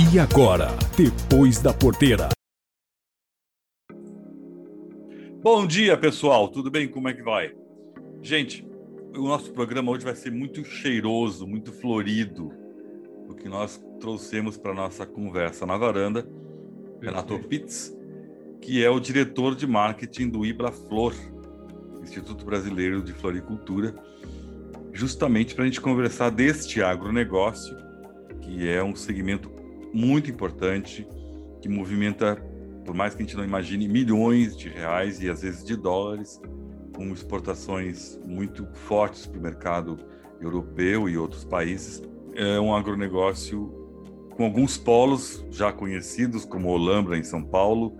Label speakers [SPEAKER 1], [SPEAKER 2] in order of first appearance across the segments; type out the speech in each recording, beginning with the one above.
[SPEAKER 1] E agora, depois da porteira.
[SPEAKER 2] Bom dia, pessoal. Tudo bem? Como é que vai? Gente, o nosso programa hoje vai ser muito cheiroso, muito florido, o que nós trouxemos para nossa conversa na varanda. Renato Pitts, que é o diretor de marketing do Ibra Flor, Instituto Brasileiro de Floricultura, justamente para a gente conversar deste agronegócio, que é um segmento muito importante, que movimenta, por mais que a gente não imagine, milhões de reais e às vezes de dólares, com exportações muito fortes para o mercado europeu e outros países. É um agronegócio com alguns polos já conhecidos, como Olambra, em São Paulo,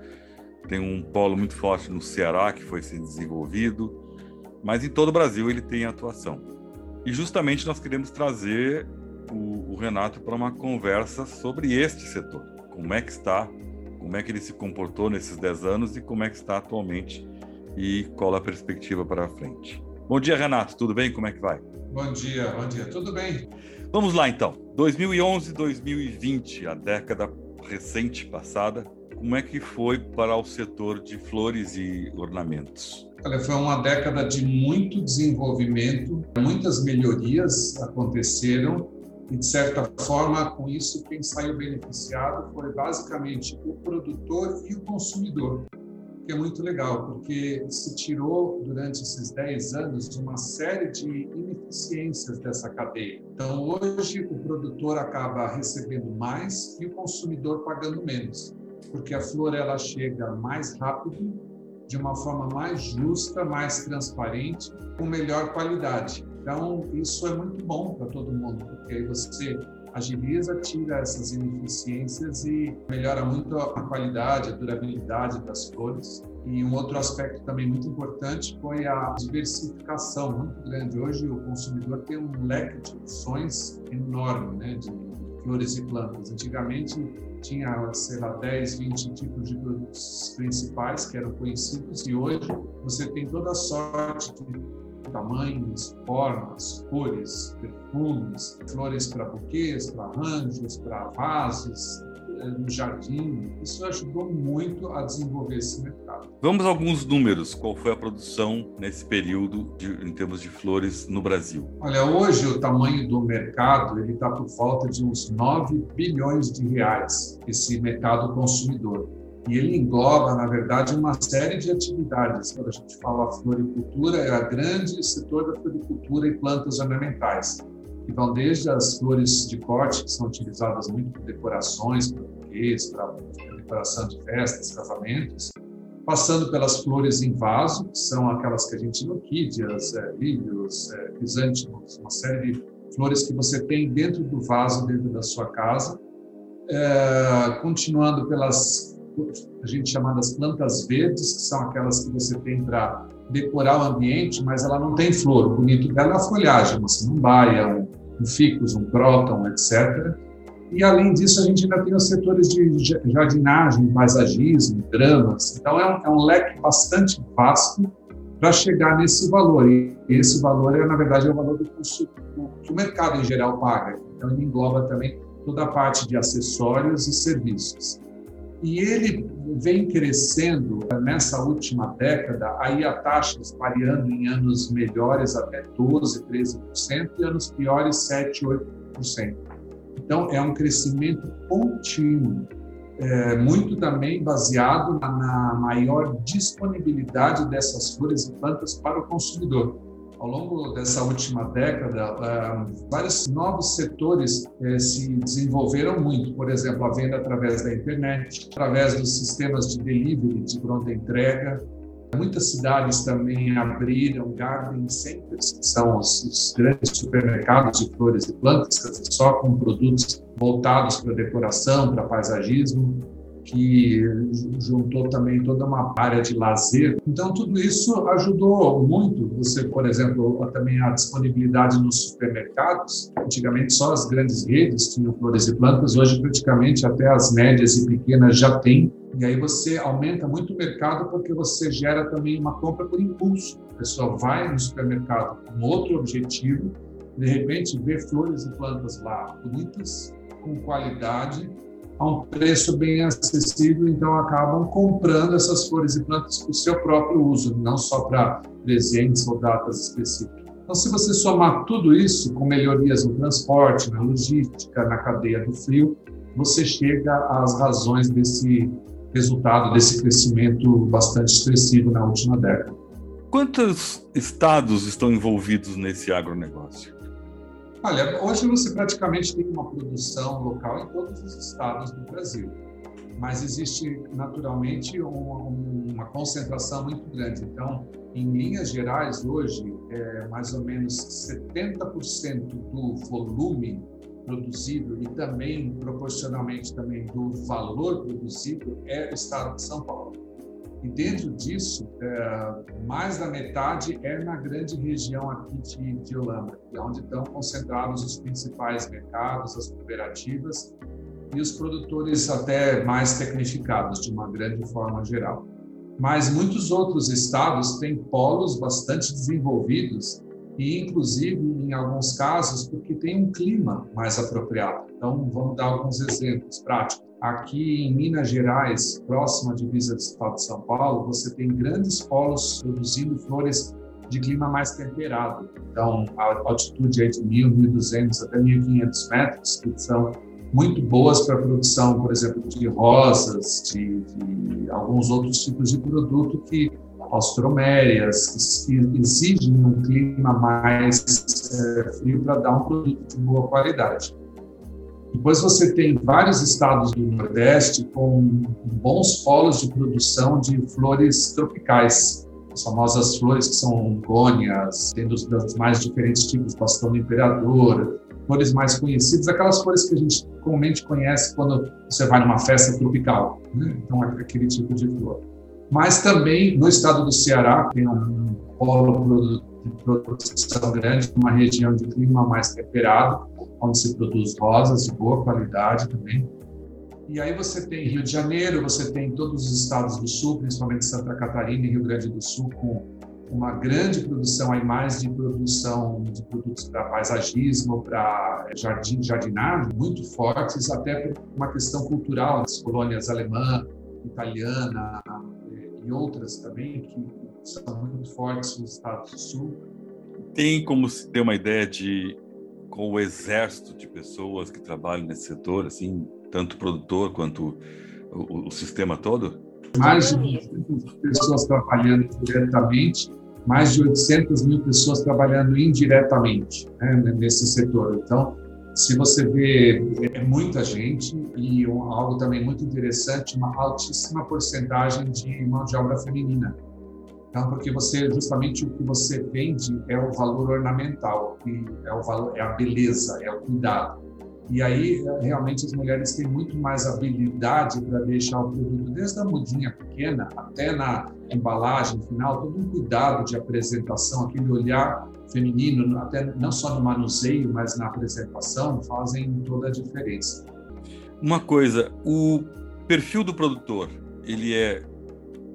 [SPEAKER 2] tem um polo muito forte no Ceará, que foi sendo desenvolvido, mas em todo o Brasil ele tem atuação. E justamente nós queremos trazer o, o Renato para uma conversa sobre este setor. Como é que está, como é que ele se comportou nesses 10 anos e como é que está atualmente e qual a perspectiva para frente. Bom dia, Renato. Tudo bem? Como é que vai?
[SPEAKER 3] Bom dia, bom dia. Tudo bem?
[SPEAKER 2] Vamos lá, então. 2011, 2020, a década recente passada, como é que foi para o setor de flores e ornamentos?
[SPEAKER 3] Olha, foi uma década de muito desenvolvimento, muitas melhorias aconteceram e, de certa forma, com isso, quem saiu beneficiado foi basicamente o produtor e o consumidor, que é muito legal, porque se tirou, durante esses 10 anos, uma série de ineficiências dessa cadeia. Então, hoje, o produtor acaba recebendo mais e o consumidor pagando menos, porque a flor ela chega mais rápido, de uma forma mais justa, mais transparente, com melhor qualidade. Então, isso é muito bom para todo mundo, porque aí você agiliza, tira essas ineficiências e melhora muito a qualidade, a durabilidade das flores. E um outro aspecto também muito importante foi a diversificação muito grande. Hoje o consumidor tem um leque de opções enorme, né, de flores e plantas. Antigamente tinha, sei lá, 10, 20 tipos de produtos principais que eram conhecidos e hoje você tem toda a sorte de tamanhos, formas, cores, perfumes, flores para buquês, para arranjos, para vasos, eh, no jardim. Isso ajudou muito a desenvolver esse mercado.
[SPEAKER 2] Vamos a alguns números. Qual foi a produção nesse período de, em termos de flores no Brasil?
[SPEAKER 3] Olha, hoje o tamanho do mercado ele está por volta de uns 9 bilhões de reais, esse mercado consumidor. E ele engloba, na verdade, uma série de atividades. Quando a gente fala floricultura, é a grande setor da floricultura e plantas ornamentais, vão desde as flores de corte, que são utilizadas muito para decorações, para buquês, para decoração de festas, casamentos, passando pelas flores em vaso, que são aquelas que a gente orquídeas, é, lírios, é, uma série de flores que você tem dentro do vaso, dentro da sua casa, é, continuando pelas a gente chama das plantas verdes, que são aquelas que você tem para decorar o ambiente, mas ela não tem flor. O bonito dela é a folhagem, uma samambaia, um, um ficus, um próton, etc. E, além disso, a gente ainda tem os setores de jardinagem, paisagismo, dramas. Então, é um, é um leque bastante vasto para chegar nesse valor. E esse valor, é, na verdade, é o valor do custo que o mercado em geral paga. Então, ele engloba também toda a parte de acessórios e serviços. E ele vem crescendo nessa última década, aí a taxas variando em anos melhores até 12%, 13%, e anos piores 7%, 8%. Então, é um crescimento contínuo, é, muito também baseado na maior disponibilidade dessas flores e plantas para o consumidor. Ao longo dessa última década, ah, vários novos setores eh, se desenvolveram muito. Por exemplo, a venda através da internet, através dos sistemas de delivery, de pronta entrega. Muitas cidades também abriram garden centers, que são os, grandes supermercados de flores e plantas, só com produtos voltados para decoração, para paisagismo que juntou também toda uma área de lazer. Então, tudo isso ajudou muito. Você, por exemplo, também a disponibilidade nos supermercados. Antigamente, só as grandes redes tinham flores e plantas, hoje, praticamente, até as médias e pequenas já têm. E aí você aumenta muito o mercado porque você gera também uma compra por impulso. A pessoa vai no supermercado com outro objetivo, de repente vê flores e plantas lá bonitas, com qualidade, a um preço bem acessível, então acabam comprando essas flores e plantas para o seu próprio uso, não só para presentes ou datas específicas. Então, se você somar tudo isso com melhorias no transporte, na logística, na cadeia do frio, você chega às razões desse resultado, desse crescimento bastante expressivo na última década.
[SPEAKER 2] Quantos estados estão envolvidos nesse agronegócio?
[SPEAKER 3] Olha, hoje você praticamente tem uma produção local em todos os estados do Brasil, mas existe naturalmente uma, uma concentração muito grande. Então, em linhas gerais, hoje, é mais ou menos 70% do volume produzido e também proporcionalmente também do valor produzido é o estado de São Paulo. E dentro disso, é, mais da metade é na grande região aqui de, de Holanda, é onde estão concentrados os principais mercados, as cooperativas e os produtores até mais tecnificados, de uma grande forma geral. Mas muitos outros estados têm polos bastante desenvolvidos e, inclusive, em alguns casos, porque tem um clima mais apropriado. Então, vamos dar alguns exemplos práticos. Aqui em Minas Gerais, próximo à divisa do estado de São Paulo, você tem grandes polos produzindo flores de clima mais temperado. Então, a altitude é de 1.000, 1.200 até 1.500 metros, que são muito boas para a produção, por exemplo, de rosas, de, de alguns outros tipos de produto que austromérias, que exigem um clima mais é, frio para dar um produto de boa qualidade. Depois você tem vários estados do Nordeste com bons polos de produção de flores tropicais, as famosas flores que são gônias, tem dos, mais diferentes tipos, bastão do imperador, flores mais conhecidas, aquelas flores que a gente comumente conhece quando você vai numa festa tropical, né? então aquele tipo de flor. Mas também no estado do Ceará tem um polo de produção grande, uma região de clima mais temperado, onde se produz rosas de boa qualidade também. E aí você tem Rio de Janeiro, você tem todos os estados do sul, principalmente Santa Catarina e Rio Grande do Sul, com uma grande produção aí mais de produção de produtos para paisagismo, para jardim, jardinagem, muito fortes, até por uma questão cultural, as colônias alemã, italiana e outras também, que são muito fortes nos estados do sul.
[SPEAKER 2] Tem como se ter uma ideia de com o exército de pessoas que trabalham nesse setor, assim, tanto o produtor quanto o, o sistema todo?
[SPEAKER 3] Mais de pessoas trabalhando diretamente, mais de 800 mil pessoas trabalhando indiretamente né, nesse setor. Então, se você vê, é muita gente e algo também muito interessante, uma altíssima porcentagem de mão de obra feminina. Então, porque você justamente o que você vende é o valor ornamental, que é o valor, é a beleza, é o cuidado. E aí realmente as mulheres têm muito mais habilidade para deixar o produto desde a mudinha pequena até na embalagem final, todo um cuidado de apresentação, aquele olhar feminino, até não só no manuseio, mas na apresentação, fazem toda a diferença.
[SPEAKER 2] Uma coisa, o perfil do produtor, ele é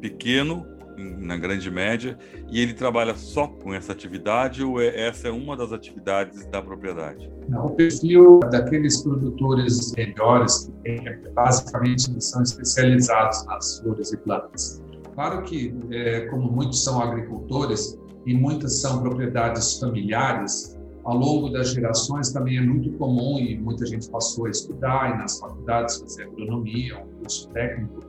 [SPEAKER 2] pequeno, na grande média, e ele trabalha só com essa atividade ou é, essa é uma das atividades da propriedade?
[SPEAKER 3] o perfil daqueles produtores melhores, que basicamente são especializados nas flores e plantas. Claro que, é, como muitos são agricultores e muitas são propriedades familiares, ao longo das gerações também é muito comum e muita gente passou a estudar e nas faculdades fazer agronomia, um curso técnico,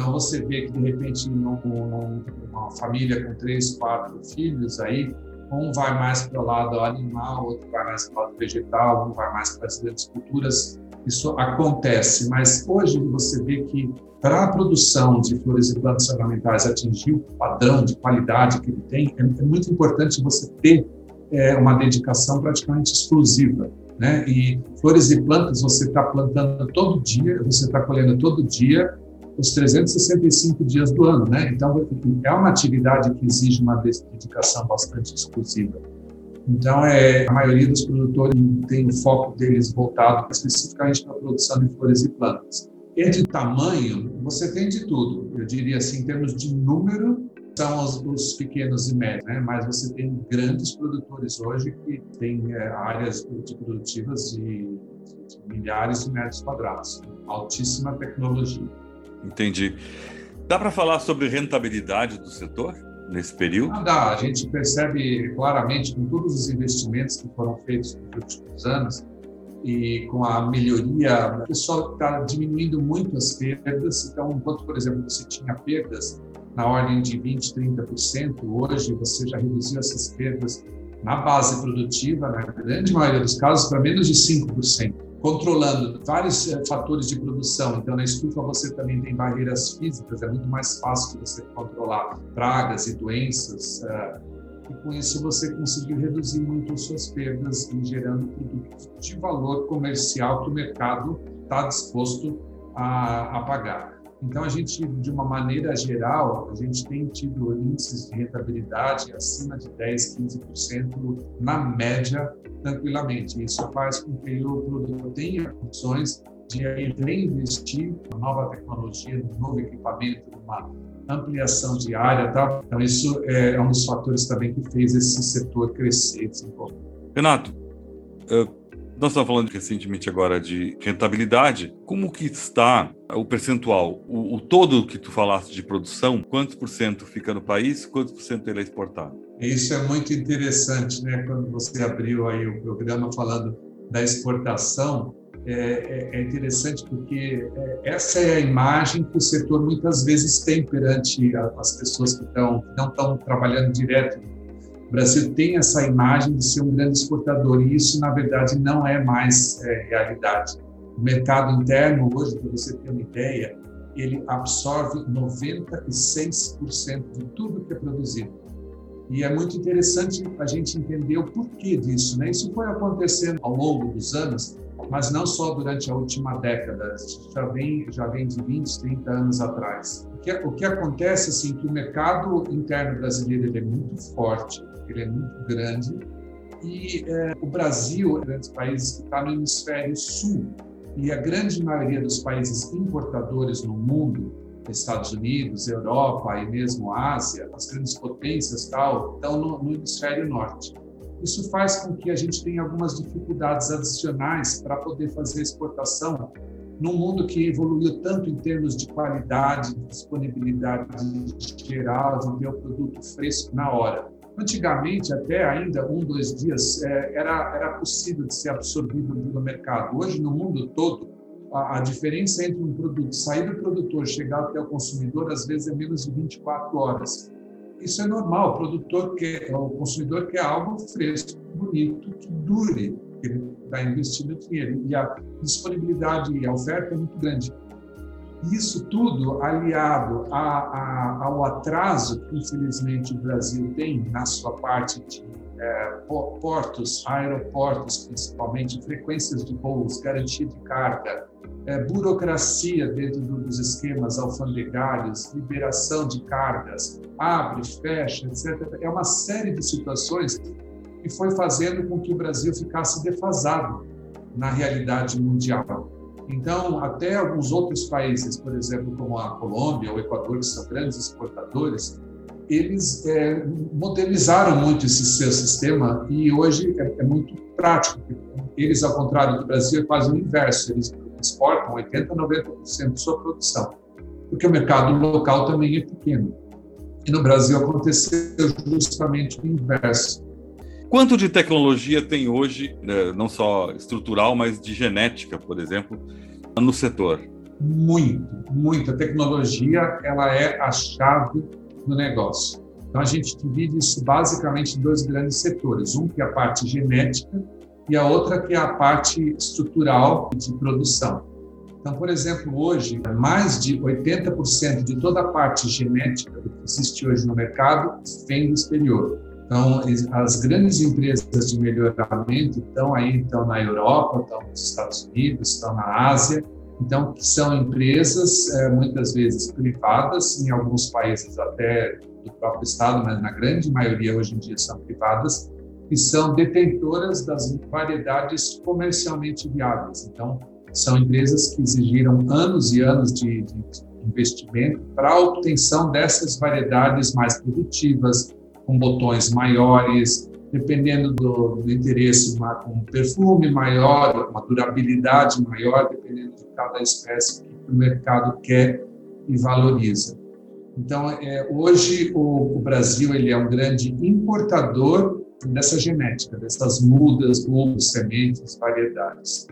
[SPEAKER 3] então você vê que de repente numa família com três, quatro filhos aí, um vai mais para o lado animal, outro vai mais para o lado vegetal, um vai mais para as grandes culturas. Isso acontece, mas hoje você vê que para a produção de flores e plantas ornamentais atingir o padrão de qualidade que ele tem, é, é muito importante você ter é, uma dedicação praticamente exclusiva. Né? E flores e plantas você está plantando todo dia, você está colhendo todo dia, os 365 dias do ano, né? Então, é uma atividade que exige uma dedicação bastante exclusiva. Então, é, a maioria dos produtores tem o foco deles voltado especificamente para a produção de flores e plantas. E de tamanho, você tem de tudo. Eu diria assim, em termos de número, são os, os pequenos e médios, né? mas você tem grandes produtores hoje que têm é, áreas produtivas de, de milhares de metros quadrados altíssima tecnologia.
[SPEAKER 2] Entendi. Dá para falar sobre rentabilidade do setor nesse período?
[SPEAKER 3] Ah, dá. A gente percebe claramente com todos os investimentos que foram feitos nos últimos anos e com a melhoria, o pessoal está diminuindo muito as perdas. Então, enquanto, por exemplo, você tinha perdas na ordem de 20%, 30%, hoje você já reduziu essas perdas na base produtiva, na grande maioria dos casos, para menos de 5%, controlando vários eh, fatores de produção. Então, na estufa você também tem barreiras físicas, é muito mais fácil você controlar pragas e doenças. Eh, e com isso você conseguiu reduzir muito as suas perdas e gerando produtos de valor comercial que o mercado está disposto a, a pagar. Então, a gente, de uma maneira geral, a gente tem tido índices de rentabilidade acima de 10, 15% na média, tranquilamente. Isso faz com que o produtor tenha condições de reinvestir na nova tecnologia, no novo equipamento, numa ampliação de área. Tá? Então, isso é um dos fatores também que fez esse setor crescer.
[SPEAKER 2] Renato, nós estamos falando recentemente agora de rentabilidade. Como que está o percentual? O, o todo que tu falaste de produção, quantos por cento fica no país, quantos por cento ele é exportado?
[SPEAKER 3] Isso é muito interessante, né? Quando você abriu aí o programa falando da exportação, é, é, é interessante porque é, essa é a imagem que o setor muitas vezes tem perante as pessoas que estão, não estão trabalhando direto o Brasil tem essa imagem de ser um grande exportador e isso, na verdade, não é mais é, realidade. O mercado interno, hoje, para você ter uma ideia, ele absorve 96% de tudo que é produzido. E é muito interessante a gente entender o porquê disso. Né? Isso foi acontecendo ao longo dos anos, mas não só durante a última década, já vem, já vem de 20, 30 anos atrás. O que, o que acontece assim, que o mercado interno brasileiro é muito forte, ele é muito grande. E é, o Brasil é um dos países que está no hemisfério sul. E a grande maioria dos países importadores no mundo, Estados Unidos, Europa e mesmo Ásia, as grandes potências tal, estão no, no hemisfério norte. Isso faz com que a gente tenha algumas dificuldades adicionais para poder fazer exportação num mundo que evoluiu tanto em termos de qualidade, disponibilidade geral, de ter o produto fresco na hora. Antigamente, até ainda um, dois dias, é, era, era possível de ser absorvido pelo mercado. Hoje, no mundo todo, a, a, diferença entre um produto sair do produtor chegar até o consumidor, às vezes, é menos de 24 horas. Isso é normal. O produtor quer, o consumidor quer algo fresco, bonito, que dure. Ele está investindo dinheiro. E a disponibilidade e a oferta é muito grande. Isso tudo aliado a, a, ao atraso que, infelizmente, o Brasil tem na sua parte de é, portos, aeroportos, principalmente, frequências de voos, garantia de carga, é, burocracia dentro dos esquemas alfandegários, liberação de cargas, abre, fecha, etc. É uma série de situações que foi fazendo com que o Brasil ficasse defasado na realidade mundial. Então, até alguns outros países, por exemplo, como a Colômbia o Equador, que são grandes exportadores, eles é, modernizaram muito esse seu sistema e hoje é, é, muito prático. Eles, ao contrário do Brasil, é quase o inverso. Eles exportam 80%, 90% de sua produção, porque o mercado local também é pequeno. E no Brasil aconteceu justamente o inverso.
[SPEAKER 2] Quanto de tecnologia tem hoje, né, não só estrutural, mas de genética, por exemplo, no setor?
[SPEAKER 3] Muito, muita tecnologia, ela é a chave do negócio. Então a gente divide isso basicamente em dois grandes setores, um que é a parte genética e a outra que é a parte estrutural de produção. Então, por exemplo, hoje, mais de 80% de toda a parte genética que existe hoje no mercado vem do exterior. Então, as grandes empresas de melhoramento estão aí, estão na Europa, estão nos Estados Unidos, estão na Ásia. Então, são empresas é, muitas vezes privadas, em alguns países até do próprio Estado, mas na grande maioria hoje em dia são privadas, que são detentoras das variedades comercialmente viáveis. Então, são empresas que exigiram anos e anos de, de investimento para a obtenção dessas variedades mais produtivas, com botões maiores, dependendo do, do interesse, uma, um perfume maior, uma durabilidade maior, dependendo de cada espécie que o mercado quer e valoriza. Então, é, hoje o, o, Brasil ele é um grande importador dessa genética, dessas mudas, bulbos, sementes, variedades.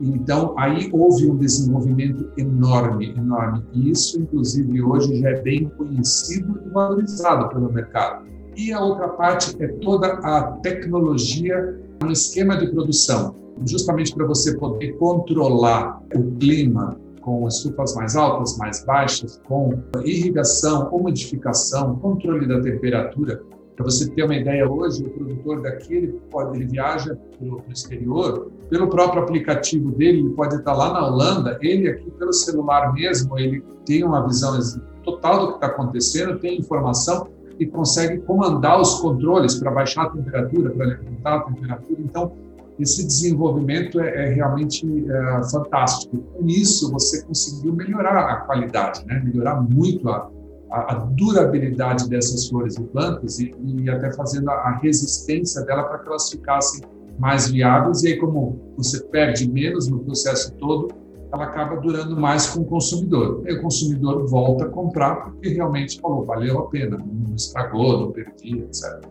[SPEAKER 3] Então, aí houve um desenvolvimento enorme, enorme. E isso, inclusive, hoje já é bem conhecido e valorizado pelo mercado. E a outra parte é toda a tecnologia no esquema de produção, justamente para você poder controlar o clima com estufas mais altas, mais baixas, com irrigação, umidificação, controle da temperatura. Para você ter uma ideia, hoje o produtor daqui ele pode ele viaja para o exterior pelo próprio aplicativo dele, ele pode estar lá na Holanda, ele aqui pelo celular mesmo, ele tem uma visão total do que está acontecendo, tem informação e consegue comandar os controles para baixar a temperatura, para levantar a temperatura. Então, esse desenvolvimento é, é realmente é, fantástico. Com isso, você conseguiu melhorar a qualidade, né? melhorar muito a, a, durabilidade dessas flores e plantas e, e até fazendo a, a resistência dela para que elas ficassem mais viáveis. E aí, como você perde menos no processo todo, ela acaba durando mais com o consumidor. Aí o consumidor volta a comprar porque realmente falou, valeu a pena, não estragou, não perdi, etc.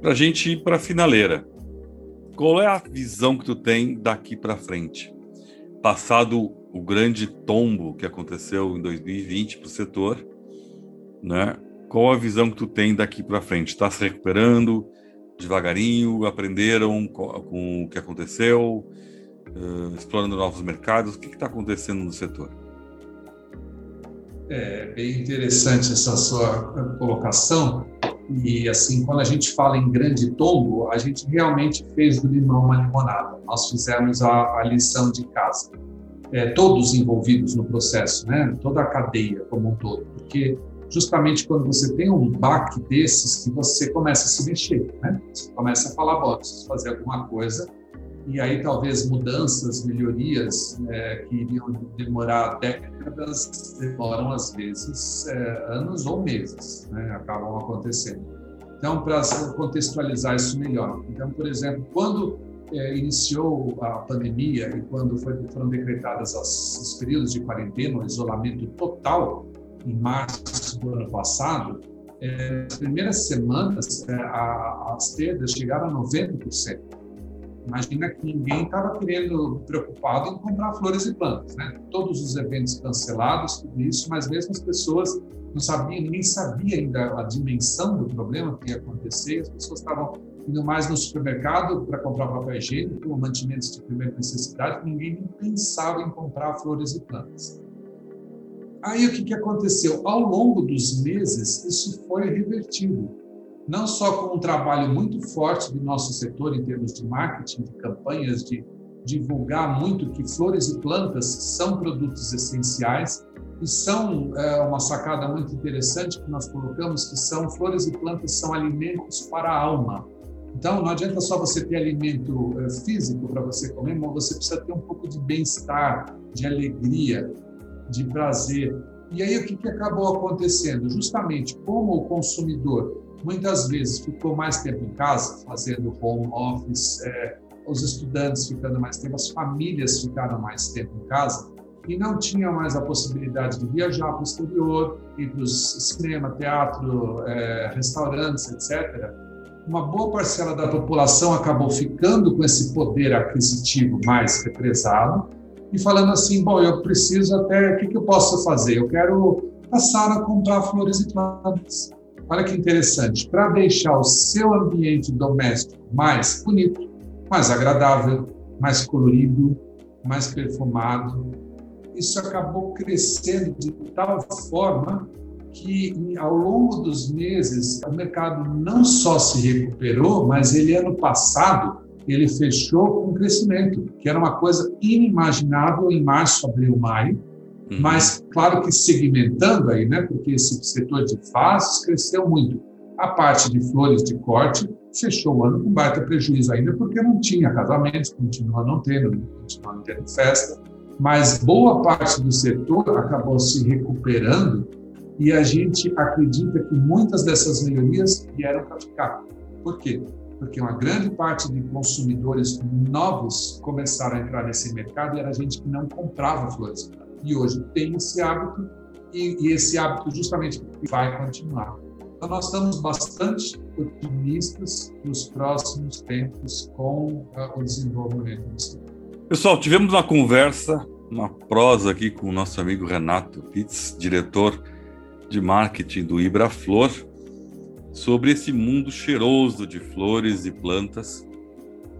[SPEAKER 2] Para a gente ir para a finaleira, qual é a visão que tu tem daqui para frente? Passado o grande tombo que aconteceu em 2020 para o setor, né? Qual a visão que tu tem daqui para frente? Está se recuperando devagarinho? Aprenderam com o que aconteceu? Uh, explorando novos mercados? O que está acontecendo no setor?
[SPEAKER 3] É bem interessante essa sua colocação. E assim, quando a gente fala em grande tombo, a gente realmente fez do limão uma limonada. Nós fizemos a, a lição de casa. É, todos envolvidos no processo, né? Toda a cadeia como um todo, porque justamente quando você tem um baque desses que você começa a se mexer, né? Você começa a falar, bom, preciso fazer alguma coisa e aí talvez mudanças, melhorias é, que iriam demorar décadas, demoram às vezes é, anos ou meses, né, acabam acontecendo. Então, para contextualizar isso melhor, então, por exemplo, quando é, iniciou a pandemia e quando foi, foram decretadas as, os períodos de quarentena, o isolamento total, em março do ano passado, é, nas primeiras semanas, é, as perdas chegaram a 90%. Imagina que ninguém estava querendo, preocupado em comprar flores e plantas, né? Todos os eventos cancelados, tudo isso, mas mesmo as pessoas não sabiam, ninguém sabia ainda a dimensão do problema que ia acontecer, as pessoas estavam indo mais no supermercado para comprar papel higiênico, mantimentos de primeira necessidade, ninguém nem pensava em comprar flores e plantas. Aí o que, que aconteceu? Ao longo dos meses, isso foi revertido não só com um trabalho muito forte do nosso setor em termos de marketing, de campanhas, de divulgar muito que flores e plantas são produtos essenciais e são é, uma sacada muito interessante que nós colocamos que são flores e plantas são alimentos para a alma. Então não adianta só você ter alimento é, físico para você comer, mas você precisa ter um pouco de bem-estar, de alegria, de prazer. E aí o que, que acabou acontecendo? Justamente como o consumidor muitas vezes ficou mais tempo em casa, fazendo home office, é, os estudantes ficando mais tempo, as famílias ficaram mais tempo em casa e não tinha mais a possibilidade de viajar para o exterior, ir para o cinema, teatro, é, restaurantes, etc. Uma boa parcela da população acabou ficando com esse poder aquisitivo mais represado e falando assim, bom, eu preciso até, o que, que eu posso fazer? Eu quero passar a comprar flores e plantas. Olha que interessante, para deixar o seu ambiente doméstico mais bonito, mais agradável, mais colorido, mais perfumado, isso acabou crescendo de tal forma que ao longo dos meses o mercado não só se recuperou, mas ele ano passado ele fechou com crescimento, que era uma coisa inimaginável em março, abril, maio Uhum. Mas, claro que segmentando aí, né, porque esse setor de faces cresceu muito. A parte de flores de corte fechou o ano com baita prejuízo ainda, porque não tinha casamentos, continua não tendo, continua não tendo festa. Mas boa parte do setor acabou se recuperando e a gente acredita que muitas dessas melhorias vieram para ficar. Por quê? porque uma grande parte de consumidores novos começaram a entrar nesse mercado e era gente que não comprava flores. E hoje tem esse hábito e, e esse hábito justamente vai continuar. Então, nós estamos bastante otimistas nos próximos tempos com uh, o desenvolvimento disso.
[SPEAKER 2] Pessoal, tivemos uma conversa, uma prosa aqui com o nosso amigo Renato Pitts, diretor de marketing do Ibra Flor, sobre esse mundo cheiroso de flores e plantas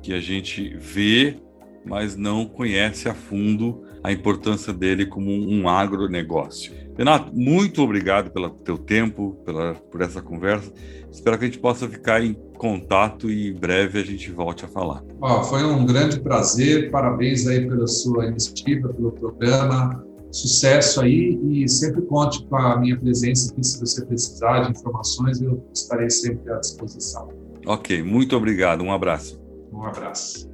[SPEAKER 2] que a gente vê, mas não conhece a fundo a importância dele como um agronegócio. Renato, muito obrigado pelo teu tempo, pela, por essa conversa. Espero que a gente possa ficar em contato e em breve a gente volte a falar.
[SPEAKER 3] Oh, foi um grande prazer, parabéns aí pela sua iniciativa, pelo programa sucesso aí e sempre conte com a minha presença aqui se você precisar de informações, eu estarei sempre à disposição.
[SPEAKER 2] Ok, muito obrigado. Um abraço.
[SPEAKER 3] Um abraço.